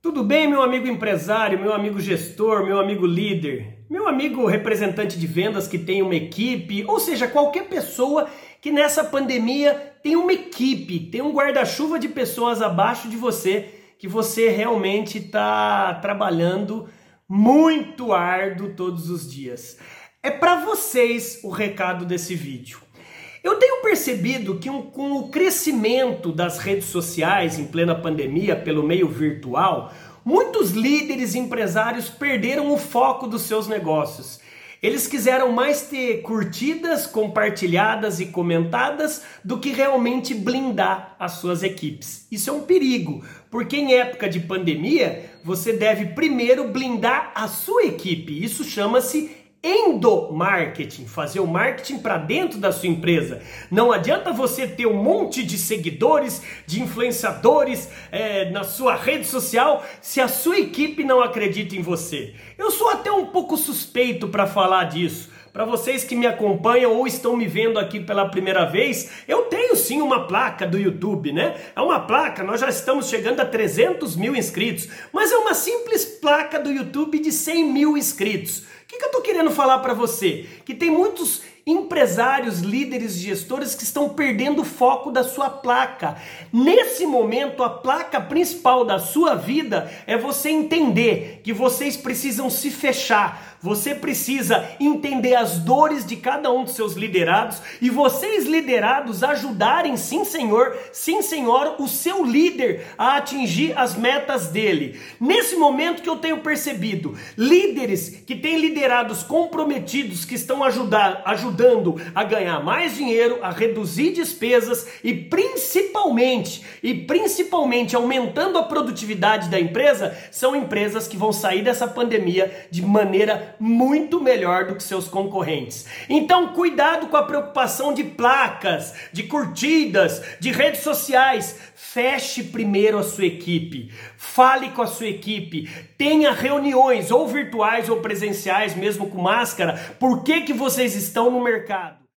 Tudo bem, meu amigo empresário, meu amigo gestor, meu amigo líder, meu amigo representante de vendas que tem uma equipe, ou seja, qualquer pessoa que nessa pandemia tem uma equipe, tem um guarda-chuva de pessoas abaixo de você que você realmente está trabalhando muito árduo todos os dias. É para vocês o recado desse vídeo. Eu tenho percebido que um, com o crescimento das redes sociais em plena pandemia pelo meio virtual, muitos líderes empresários perderam o foco dos seus negócios. Eles quiseram mais ter curtidas, compartilhadas e comentadas do que realmente blindar as suas equipes. Isso é um perigo, porque em época de pandemia você deve primeiro blindar a sua equipe. Isso chama-se endomarketing, fazer o marketing para dentro da sua empresa. Não adianta você ter um monte de seguidores, de influenciadores é, na sua rede social se a sua equipe não acredita em você. Eu sou até um pouco suspeito para falar disso. Para vocês que me acompanham ou estão me vendo aqui pela primeira vez, eu tenho sim uma placa do YouTube, né? É uma placa, nós já estamos chegando a 300 mil inscritos, mas é uma simples placa do YouTube de 100 mil inscritos. O que, que eu estou querendo falar para você? Que tem muitos empresários, líderes, gestores que estão perdendo o foco da sua placa. Nesse momento, a placa principal da sua vida é você entender que vocês precisam se fechar. Você precisa entender as dores de cada um dos seus liderados e vocês liderados ajudarem, sim, Senhor, sim, Senhor, o seu líder a atingir as metas dele. Nesse momento que eu tenho percebido, líderes que têm liderados comprometidos que estão ajudar, ajudando a ganhar mais dinheiro, a reduzir despesas e principalmente, e principalmente aumentando a produtividade da empresa, são empresas que vão sair dessa pandemia de maneira muito melhor do que seus concorrentes. Então, cuidado com a preocupação de placas, de curtidas, de redes sociais. Feche primeiro a sua equipe. Fale com a sua equipe. Tenha reuniões ou virtuais ou presenciais, mesmo com máscara. Por que que vocês estão no mercado.